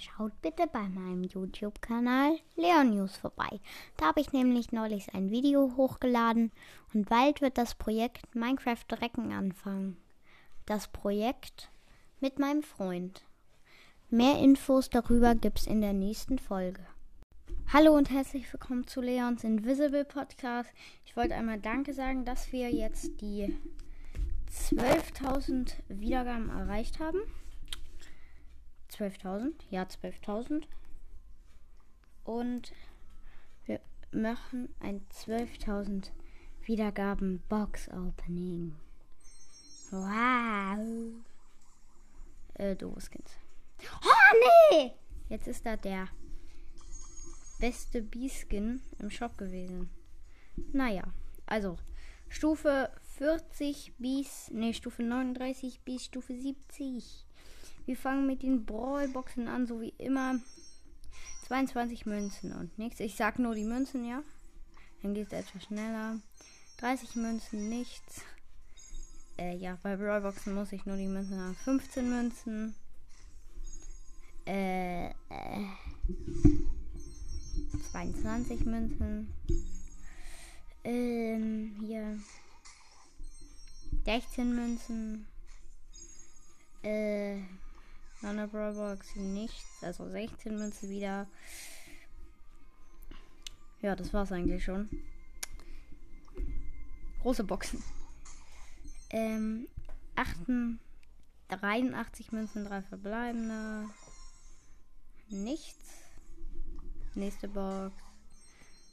Schaut bitte bei meinem YouTube-Kanal Leon News vorbei. Da habe ich nämlich neulich ein Video hochgeladen und bald wird das Projekt Minecraft Drecken anfangen. Das Projekt mit meinem Freund. Mehr Infos darüber gibt's in der nächsten Folge. Hallo und herzlich willkommen zu Leons Invisible Podcast. Ich wollte einmal Danke sagen, dass wir jetzt die 12.000 Wiedergaben erreicht haben. 12.000, ja 12.000. Und wir machen ein 12.000 Wiedergaben Box Opening. Wow. Äh, doofes Kind. Oh nee! Jetzt ist da der beste B-Skin im Shop gewesen. Naja, also Stufe 40 bis, ne, Stufe 39 bis Stufe 70. Wir fangen mit den Brawlboxen an, so wie immer. 22 Münzen und nichts. Ich sag nur die Münzen, ja. Dann geht es etwas schneller. 30 Münzen, nichts. Äh, ja, bei Brawlboxen muss ich nur die Münzen haben. 15 Münzen. Äh, äh 22 Münzen. Ähm, hier. 16 Münzen. Äh, noch eine Brawlbox, nichts. Also 16 Münzen wieder. Ja, das war's eigentlich schon. Große Boxen. Ähm, 8, 83 Münzen, 3 verbleibende. Nichts. Nächste Box.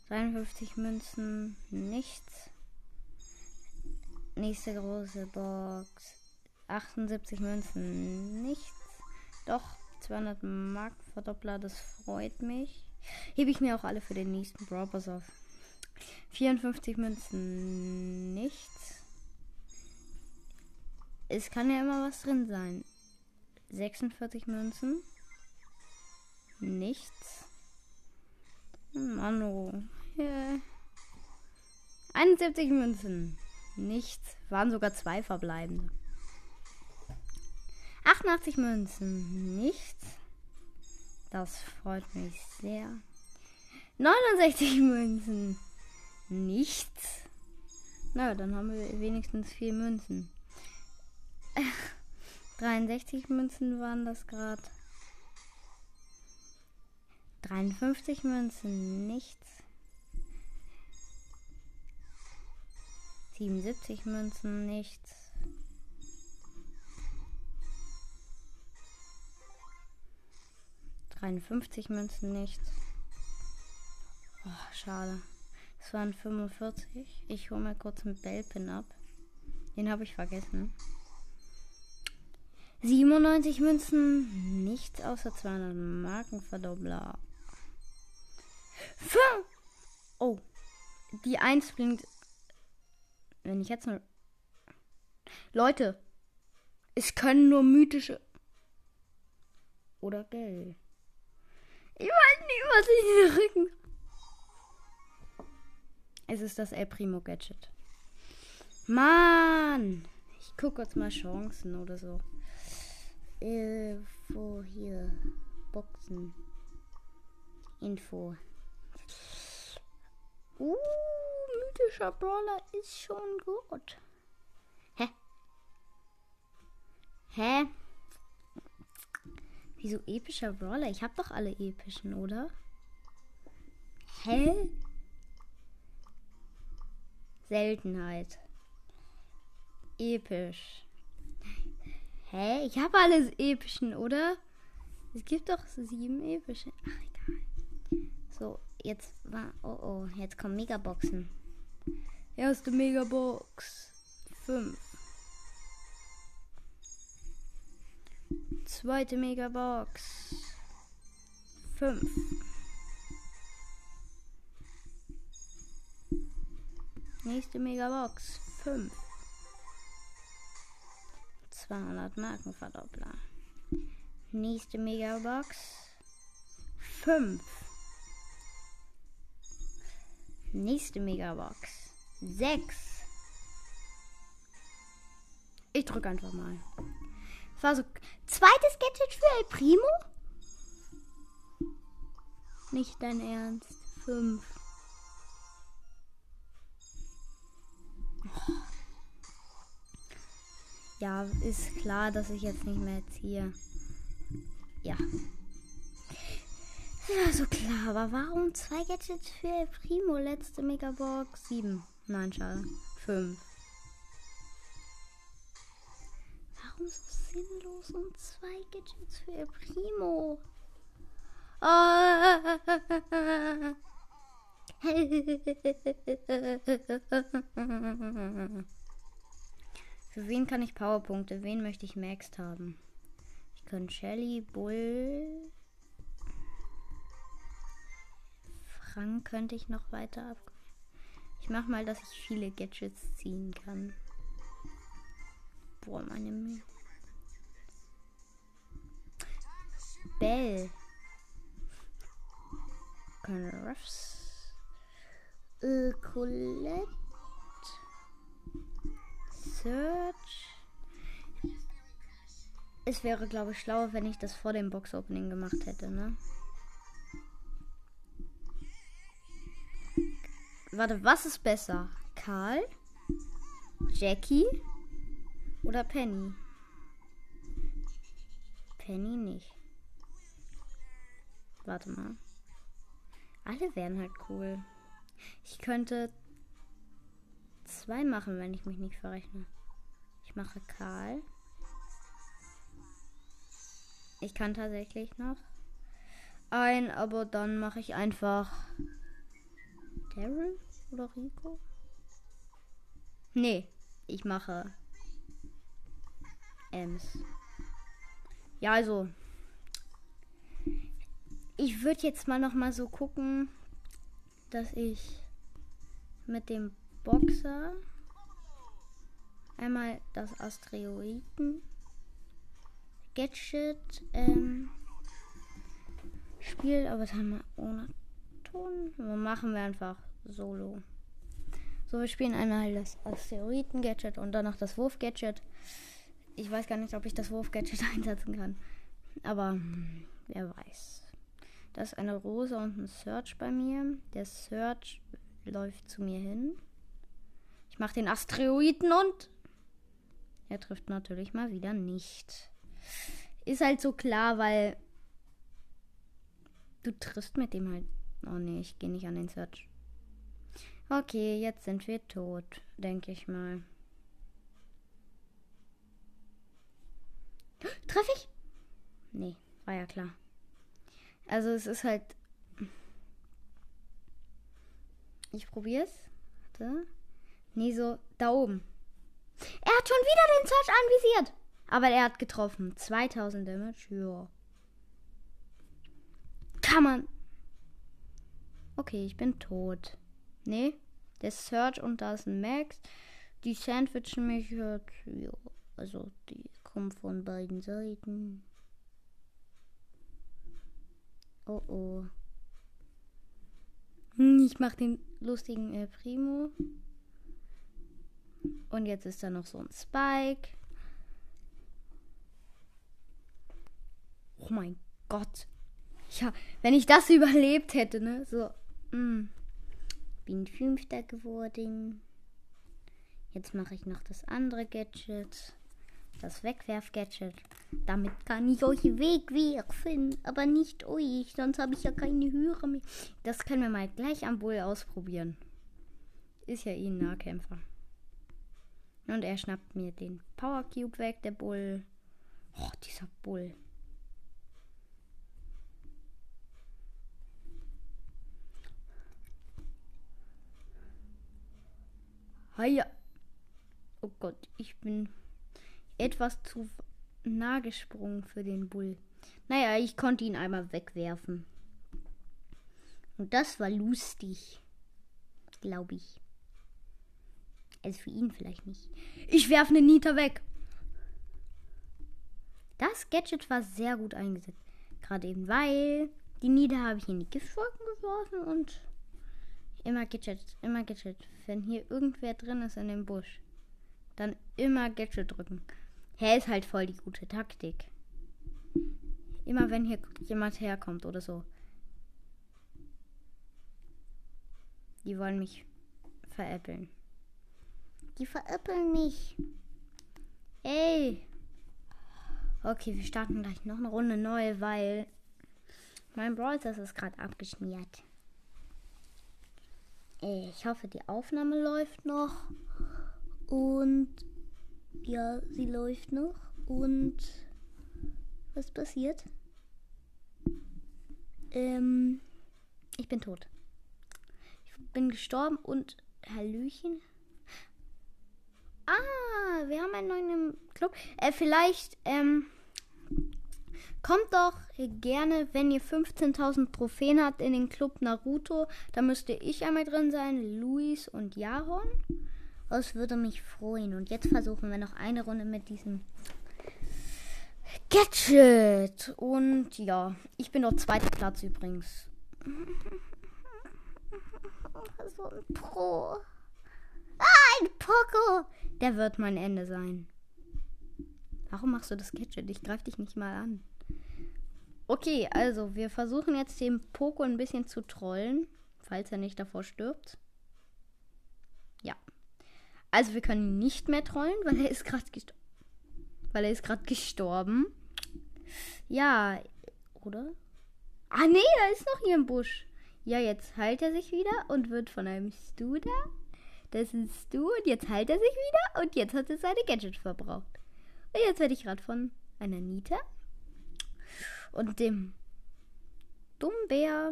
53 Münzen, nichts. Nächste große Box. 78 Münzen, nichts. Doch, 200 Mark Verdoppler, das freut mich. Hebe ich mir auch alle für den nächsten Brawl auf. 54 Münzen, nichts. Es kann ja immer was drin sein. 46 Münzen, nichts. Mano. Yeah. 71 Münzen. Nichts. Waren sogar zwei verbleibende. 88 Münzen. Nichts. Das freut mich sehr. 69 Münzen. Nichts. Na, dann haben wir wenigstens vier Münzen. 63 Münzen waren das gerade. 53 Münzen, nichts. 77 Münzen, nichts. Dreiundfünfzig Münzen, nichts. Oh, schade. Es waren 45. Ich hole mal kurz einen Bellpin ab. Den habe ich vergessen. 97 Münzen, nichts außer 200 Markenverdoppler. Oh. Die 1 blinkt. Wenn ich jetzt nur. Leute. Es können nur mythische. Oder Geld. Ich weiß nicht, was ich hier drücken. Es ist das El Primo Gadget. Mann! Ich gucke jetzt mal Chancen oder so. Wo hier? Boxen. Info. Uh, mythischer Brawler ist schon gut. Wieso epischer Brawler? Ich hab doch alle epischen, oder? Hä? Seltenheit. Episch. Hä? Ich habe alles epischen, oder? Es gibt doch sieben epische. Ach, egal. So, jetzt war. Oh oh, jetzt kommen Megaboxen. Erste Megabox. 5. Zweite Megabox. 5. Nächste Megabox. 5. 200 Markenverdoppler. Nächste Megabox. 5. Nächste Megabox. 6. Ich drücke einfach mal. War so. Zweites Gadget für El Primo? Nicht dein Ernst. Fünf. Ja, ist klar, dass ich jetzt nicht mehr ziehe. Ja. Ja, so klar. Aber warum zwei Gadgets für El Primo? Letzte Megabox. Sieben. Nein, schade. Fünf. Warum so sinnlos und zwei Gadgets für El Primo? Für wen kann ich Powerpunkte? Wen möchte ich maxed haben? Ich kann Shelly, Bull. Frank könnte ich noch weiter ab. Ich mach mal, dass ich viele Gadgets ziehen kann. Boah, meine Mühe. Bell. Ruffs. Äh, Colette. Search. Es wäre, glaube ich, schlauer, wenn ich das vor dem Box-Opening gemacht hätte, ne? Warte, was ist besser? Karl? Jackie? Oder Penny? Penny nicht. Warte mal. Alle wären halt cool. Ich könnte zwei machen, wenn ich mich nicht verrechne. Ich mache Karl. Ich kann tatsächlich noch ein, aber dann mache ich einfach Daryl oder Rico. Nee, ich mache Ems. Ja, also ich würde jetzt mal noch mal so gucken, dass ich mit dem Boxer einmal das Asteroiden Gadget ähm, Spiel, aber dann mal ohne Ton. Aber machen wir einfach solo. So, wir spielen einmal das Asteroiden Gadget und dann noch das Wurf Gadget. Ich weiß gar nicht, ob ich das Wurf Gadget einsetzen kann, aber hm, wer weiß. Da ist eine Rose und ein Search bei mir. Der Search läuft zu mir hin. Ich mache den Asteroiden und er trifft natürlich mal wieder nicht. Ist halt so klar, weil du triffst mit dem halt. Oh nee, ich gehe nicht an den Search. Okay, jetzt sind wir tot, denke ich mal. Treffe ich? Nee, war ja klar. Also es ist halt. Ich probier's. Warte. Nee, so da oben. Er hat schon wieder den Search anvisiert. Aber er hat getroffen. 2000 Damage. Ja. Kann man. Okay, ich bin tot. Nee, der Search und da ist ein Max. Die sandwichen mich. Ja, also die kommen von beiden Seiten. Oh oh. Hm, ich mach den lustigen äh, Primo. Und jetzt ist da noch so ein Spike. Oh mein Gott. Ja, wenn ich das überlebt hätte, ne? So. Mh. Hm. Bin Fünfter geworden. Jetzt mache ich noch das andere Gadget. Das Wegwerf-Gadget. Damit kann ich euch wegwerfen, aber nicht euch, sonst habe ich ja keine Höhe mehr. Das können wir mal gleich am Bull ausprobieren. Ist ja eh ein Nahkämpfer. Und er schnappt mir den Power Cube weg, der Bull. Oh, dieser Bull. Hiya. Oh Gott, ich bin etwas zu nah gesprungen für den Bull. Naja, ich konnte ihn einmal wegwerfen. Und das war lustig. Glaube ich. Also für ihn vielleicht nicht. Ich werfe eine Nita weg. Das Gadget war sehr gut eingesetzt. Gerade eben, weil die Nita habe ich in die Giftwolken geworfen und immer Gadget, immer Gadget. Wenn hier irgendwer drin ist in dem Busch, dann immer Gadget drücken. Hä, ist halt voll die gute Taktik. Immer wenn hier jemand herkommt oder so. Die wollen mich veräppeln. Die veräppeln mich. Ey. Okay, wir starten gleich noch eine Runde neu, weil mein Browser ist gerade abgeschmiert. Ich hoffe, die Aufnahme läuft noch. Und ja, sie läuft noch. Und was passiert? Ähm, ich bin tot. Ich bin gestorben und Hallöchen. Ah, wir haben einen neuen Club. Äh, vielleicht, ähm, kommt doch gerne, wenn ihr 15.000 Trophäen habt in den Club Naruto. Da müsste ich einmal drin sein, Luis und Jaron. Das würde mich freuen. Und jetzt versuchen wir noch eine Runde mit diesem Gadget. Und ja, ich bin auf zweiter Platz übrigens. So ein Pro. Ah, ein Poco. Der wird mein Ende sein. Warum machst du das Gadget? Ich greife dich nicht mal an. Okay, also wir versuchen jetzt den Poco ein bisschen zu trollen, falls er nicht davor stirbt. Also wir können ihn nicht mehr trollen, weil er ist gerade gestorben. Weil er ist gerade gestorben. Ja, oder? Ah nee, da ist noch hier ein Busch. Ja, jetzt heilt er sich wieder und wird von einem Stu da. Das ist Stu und jetzt heilt er sich wieder und jetzt hat er seine Gadget verbraucht. Und jetzt werde ich gerade von einer Nita und dem dummen Bär.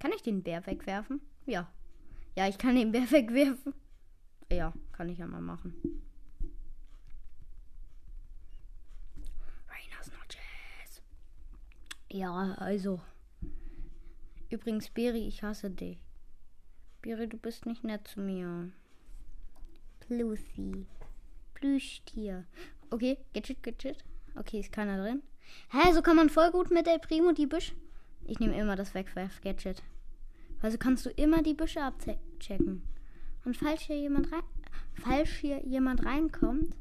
Kann ich den Bär wegwerfen? Ja. Ja, ich kann den Bär wegwerfen. Ja, kann ich ja mal machen. Rainas Notches. Ja, also. Übrigens, Beri, ich hasse dich. Beri, du bist nicht nett zu mir. Lucy. Plüschtier. Okay, Gadget, Gadget. Okay, ist keiner drin. Hä, so kann man voll gut mit der Primo die Büsche. Ich nehme immer das Wegwerf-Gadget. Also kannst du immer die Büsche abchecken. Und falls hier jemand rein, falls hier jemand reinkommt,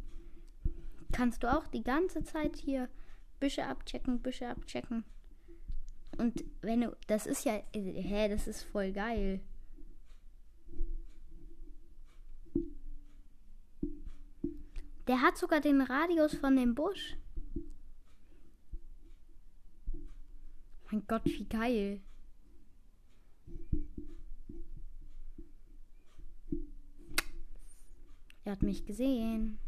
kannst du auch die ganze Zeit hier Büsche abchecken, Büsche abchecken. Und wenn du, das ist ja, hä, das ist voll geil. Der hat sogar den Radius von dem Busch. Mein Gott, wie geil. Er hat mich gesehen.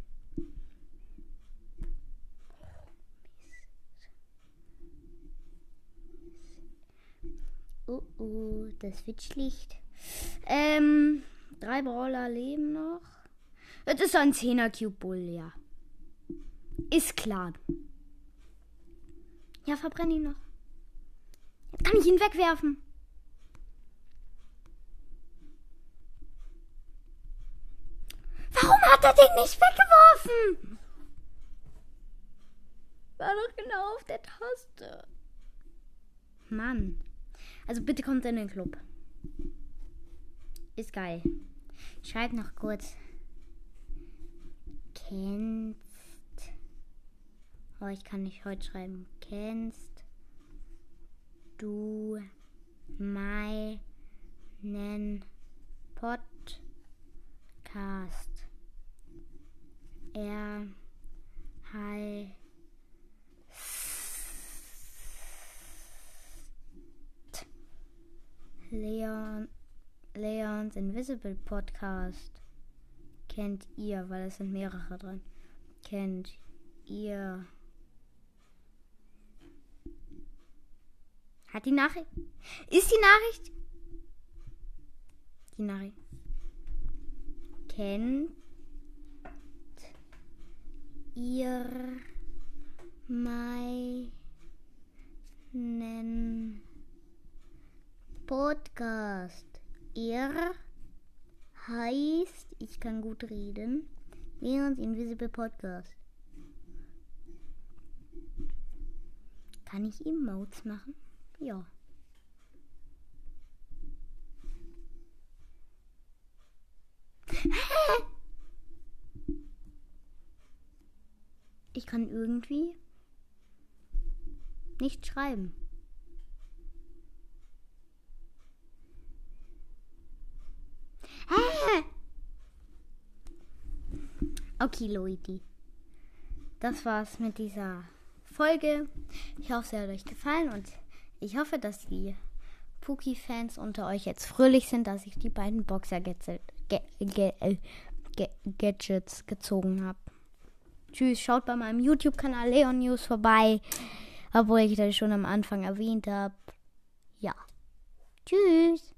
Oh oh, das wird schlicht. Ähm, drei Brawler leben noch. Das ist ein 10er Cube Bull, ja. Ist klar. Ja, verbrenn ihn noch. Kann ich ihn wegwerfen? Warum hat er den nicht weggeworfen? War doch genau auf der Taste. Mann. Also bitte kommt in den Club. Ist geil. Schreib noch kurz. Kennst. Oh, ich kann nicht heute schreiben. Kennst du meinen Podcast? Er heißt Leon, Leons Invisible Podcast. Kennt ihr, weil es sind mehrere drin. Kennt ihr Hat die Nachricht. Ist die Nachricht. Die Nachricht. Kennt ihr meinen Podcast? Er heißt, ich kann gut reden, Leons Invisible Podcast. Kann ich Emotes machen? Ja. ich kann irgendwie nicht schreiben. Hä? Okay, Leute. Das war's mit dieser Folge. Ich hoffe, sie hat euch gefallen und ich hoffe, dass die Pookie-Fans unter euch jetzt fröhlich sind, dass ich die beiden Boxer-Gadgets ge ge äh, ge gezogen habe. Tschüss, schaut bei meinem YouTube-Kanal Leon News vorbei, obwohl ich das schon am Anfang erwähnt habe. Ja. Tschüss.